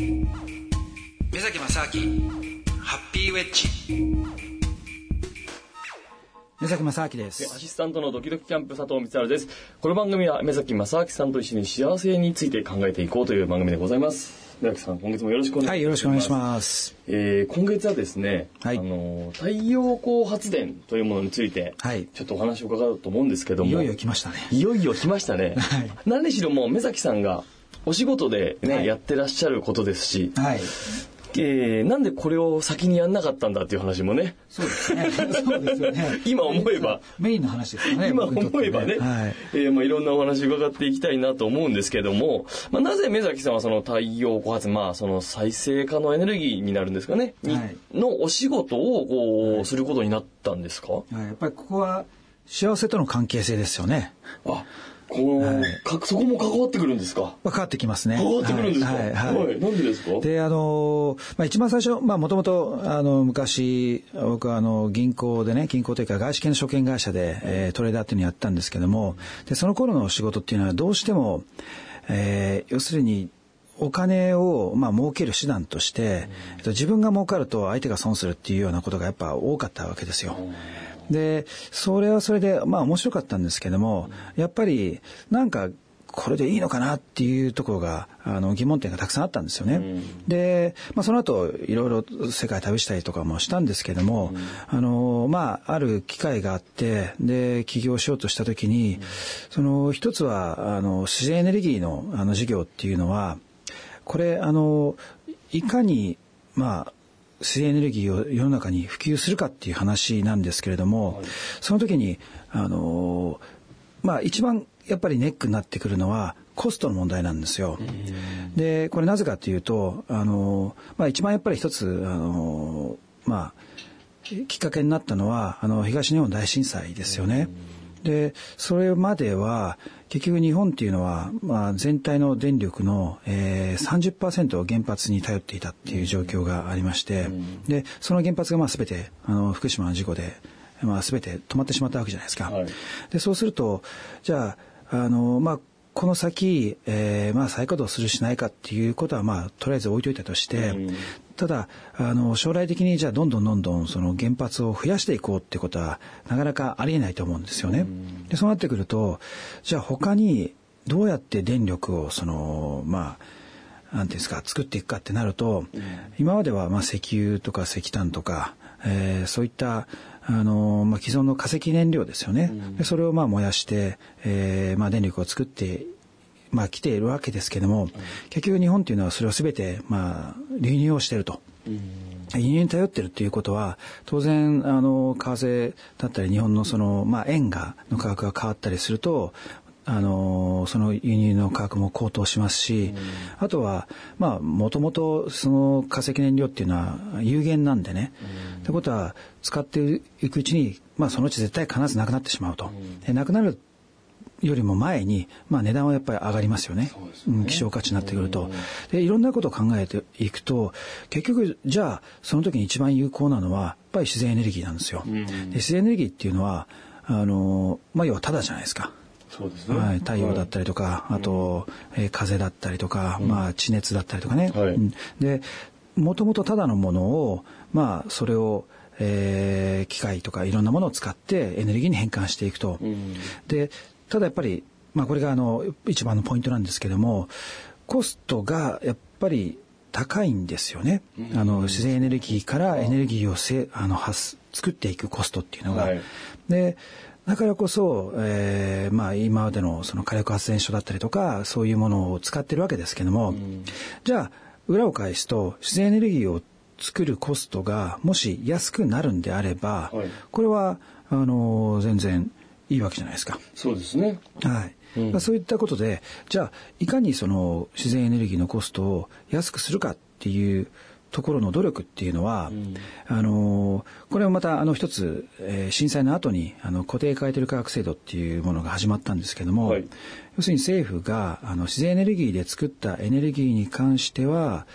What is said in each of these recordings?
目崎正明ハッピーウェッジ。目崎正明です。アシスタントのドキドキキャンプ佐藤光晴です。この番組は目崎正明さんと一緒に幸せについて考えていこうという番組でございます。目崎さん今月もよろしくお願いします。はいよろしくお願いします。えー、今月はですね、はい。あの太陽光発電というものについて、はい。ちょっとお話を伺おうと思うんですけども。いよいよ来ましたね。いよいよ来ましたね、はい。何しろもう目崎さんがお仕事でね、はい。やってらっしゃることですし、はい。えー、なんでこれを先にやんなかったんだっていう話もねそうですね。そうですよね。今思えば。メインの話ですよね今思えばね、はい。えーまあ、いろんなお話伺っていきたいなと思うんですけども、まあ、なぜ目崎さんはその太陽光発電、まあ、その再生可能エネルギーになるんですかね、にはい。のお仕事をこう、することになったんですか？はい。やっぱりここは幸せとの関係性ですよね。あそこも関わってくるんですか？分かってきますね。関わってくるんですか？はい。はいはい。なんでですか？であのまあ、一番最初まあもともとあの昔僕はあの銀行でね銀行というか外資系の証券会社で、えートレーダーっていうのをやったんですけどもでその頃の仕事っていうのはどうしても、えー要するにお金を、まあ、儲ける手段として、えっと、自分が儲かると相手が損するっていうようなことがやっぱ多かったわけですよ。でそれはそれでまあ面白かったんですけどもやっぱりなんかこれでいいのかなっていうところがあの疑問点がたくさんあったんですよね。で、まあ、その後いろいろ世界旅したりとかもしたんですけども、あのまあある機会があってで起業しようとした時に、その一つはあの自然エネルギーのあの事業っていうのはこれあのいかにまあ水エネルギーを世の中に普及するかっていう話なんですけれども、その時にあのまあ一番やっぱりネックになってくるのはコストの問題なんですよ。でこれなぜかというとあの、まあ、一番やっぱり一つあのまあきっかけになったのはあの東日本大震災ですよね。でそれまでは結局日本っていうのは、まあ、全体の電力の、えー、30%を原発に頼っていたっていう状況がありまして、でその原発がまあ全てあの福島の事故で、まあ、全て止まってしまったわけじゃないですか。はい。でそうするとじゃああの、まあ、この先、えーまあ、再稼働するしないかっていうことは、まあ、とりあえず置いといたとして、ただあの将来的にじゃあどんどんどんどんその原発を増やしていこうってことはなかなかありえないと思うんですよね。でそうなってくるとじゃあ他にどうやって電力をそのまあなんていうんですか作っていくかってなると、今まではまあ石油とか石炭とか、えーそういったあのまあ、既存の化石燃料ですよね、でそれをまあ燃やして、えーまあ、電力を作ってまあ、来ているわけですけども、結局日本っていうのはそれを全てまあ流入をしていると。輸入に頼ってるっていうことは当然あの為替だったり日本のその、まあ、円がの価格が変わったりするとあのその輸入の価格も高騰しますし、あとはまあもともとその化石燃料っていうのは有限なんでね。ってことは使っていくうちに、まあ、そのうち絶対必ずなくなってしまうと。でなくなるよりも前に、まあ、値段はやっぱり上がりますよね。うん、希少価値になってくると。で、いろんなことを考えていくと、結局、じゃあ、その時に一番有効なのは、やっぱり自然エネルギーなんですよ。で自然エネルギーっていうのは、あの、まあ、要はただじゃないですか。そうですね、はい、太陽だったりとか、あと、えー風だったりとか、まあ、地熱だったりとかね。はいうんで、もともとただのものを、まあ、それを、えー機械とかいろんなものを使ってエネルギーに変換していくと。で、ただやっぱり、まあ、これがあの、一番のポイントなんですけども、コストがやっぱり高いんですよね。あの、自然エネルギーからエネルギーをせあの発作っていくコストっていうのが。はいで、だからこそ、えーまあ今までのその火力発電所だったりとか、そういうものを使ってるわけですけども、じゃあ、裏を返すと、自然エネルギーを作るコストが、もし安くなるんであれば、はいこれは、あの、全然いいわけじゃないですか。そうですねはい。うんまあそういったことで、じゃあ、いかにその自然エネルギーのコストを安くするかっていうところの努力っていうのは、あの、これはまたあの一つ、えー震災の後にあの固定買取価格制度っていうものが始まったんですけども、はい要するに政府があの自然エネルギーで作ったエネルギーに関しては、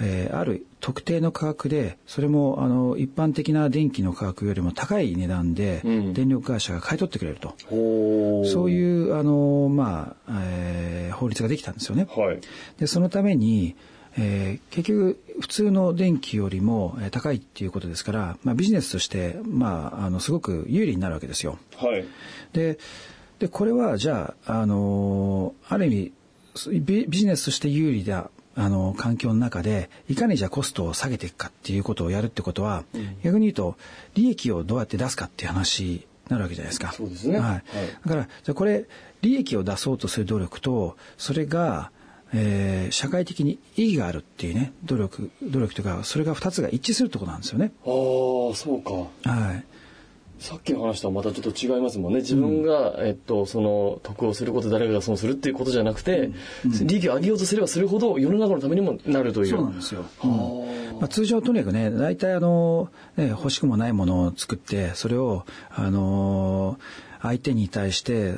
えーある特定の価格でそれもあの一般的な電気の価格よりも高い値段でうん電力会社が買い取ってくれると。そういうあの、まあえー法律ができたんですよね。はいでそのために、えー、結局普通の電気よりも高いっていうことですから、まあ、ビジネスとして、まあ、あのすごく有利になるわけですよ。はい、ででこれはじゃあ、あのある意味ビジネスとして有利だあの環境の中でいかにじゃあコストを下げていくかっていうことをやるってことは、うん、逆に言うと利益をどうやって出すかっていう話になるわけじゃないですか。そうですね。はい。はい、だからじゃあこれ利益を出そうとする努力とそれがえー、社会的に意義があるっていうね努力努力というかそれが2つが一致するところなんですよね。ああそうか。はい。さっきの話とはまたちょっと違いますもんね。自分が、うん、えっと、その、得をすること、誰かが損するっていうことじゃなくて、利益を上げようとすればするほど、世の中のためにもなるという。そうなんですよ。まあ、通常とにかくね、大体あの、ね、欲しくもないものを作って、それを、あのー相手に対して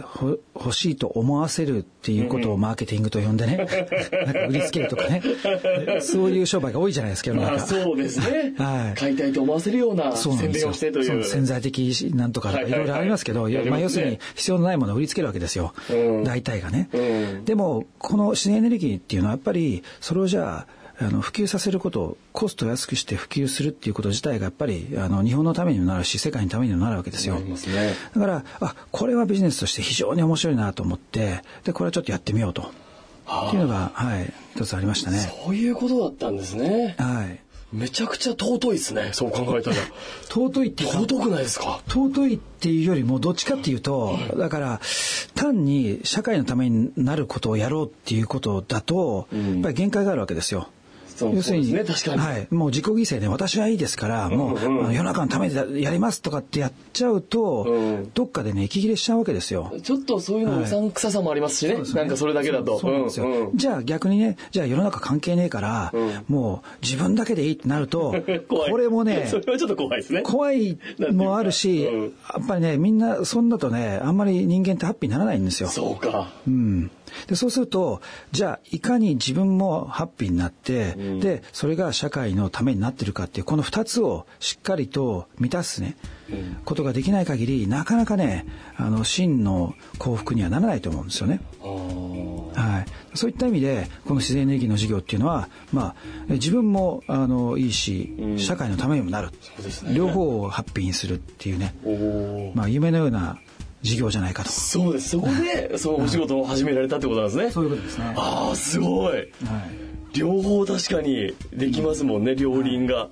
欲しいと思わせるっていうことをマーケティングと呼んでね、なんか売りつけるとかね、そういう商売が多いじゃないですか、世の中。そうですね。はい。買いたいと思わせるような宣伝をしてという。潜在的なんとかいろいろありますけど、まあ、要するに必要のないものを売りつけるわけですよ。大体がね。でも、この自然エネルギーっていうのはやっぱり、それをじゃあ、普及させることコストを安くして普及するっていうこと自体がやっぱりあの日本のためにもなるし世界のためにもなるわけですよ。ね、だからあこれはビジネスとして非常に面白いなと思ってでこれはちょっとやってみようと。っていうのが、はい、一つありましたね。そういうことだったんですね。はい。めちゃくちゃ尊いですね。そう考えたら。尊いって尊くないですか？尊いっていうよりも、どっちかっていうと、だから、単に社会のためになることをやろうっていうことだと、やっぱり限界があるわけですよ。要するに、ね、確かに。はい。もう自己犠牲で私はいいですから、もう、世の中のためでやりますとかってやっちゃうと、うん、どっかでね、息切れしちゃうわけですよ。ちょっとそういうのうさんくささもありますしね。はい、なんかそれだけだと。そうなんですよ。うん、じゃあ逆にね、じゃあ世の中関係ねえから、うん、もう自分だけでいいってなると、これもね、それはちょっと怖いですね。怖いもあるし、やっぱりね、みんな、そんだとね、あんまり人間ってハッピーにならないんですよ。そうか。うん。でそうするとじゃあいかに自分もハッピーになって、うん、でそれが社会のためになってるかっていうこの2つをしっかりと満たすね、うん、ことができない限りなかなかねあの真の幸福にはならないと思うんですよね。はい、そういった意味でこの自然エネルギーの事業っていうのは、まあ、自分もあのいいし、社会のためにもなる、ね、両方をハッピーにするっていうね、まあ、夢のような事業じゃないかと。そうです。そこで、そのお仕事を始められたってことなんですね。そういうことですね。ああ、すごい。はい。両方確かにできますもんね、両輪が。はい。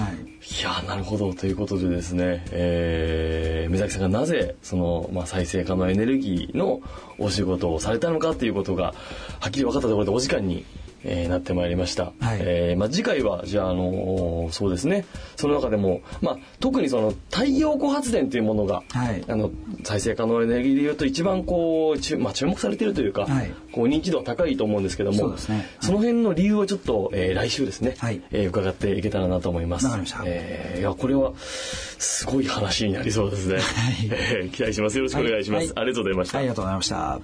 はい。いやなるほど。ということでですね、えー、目崎さんがなぜ、その、まあ、再生可能エネルギーのお仕事をされたのかっていうことが、はっきり分かったところでお時間にえー、なってまいりました。はい、えー、まあ、次回はじゃあ、あのー、そうですねその中でも、まあ、特にその太陽光発電というものが、はい、あの再生可能エネルギーでいうと一番こう注,、まあ、注目されているというか、はい、こう認知度が高いと思うんですけどもそ、ね,、の辺の理由をちょっと、えー、来週ですね、はいえー、伺っていけたらなと思います。えー、いやこれはすごい話になりそうですね。はい、えー、期待します。よろしくお願いします。ありがとうございました。ありがとうございました。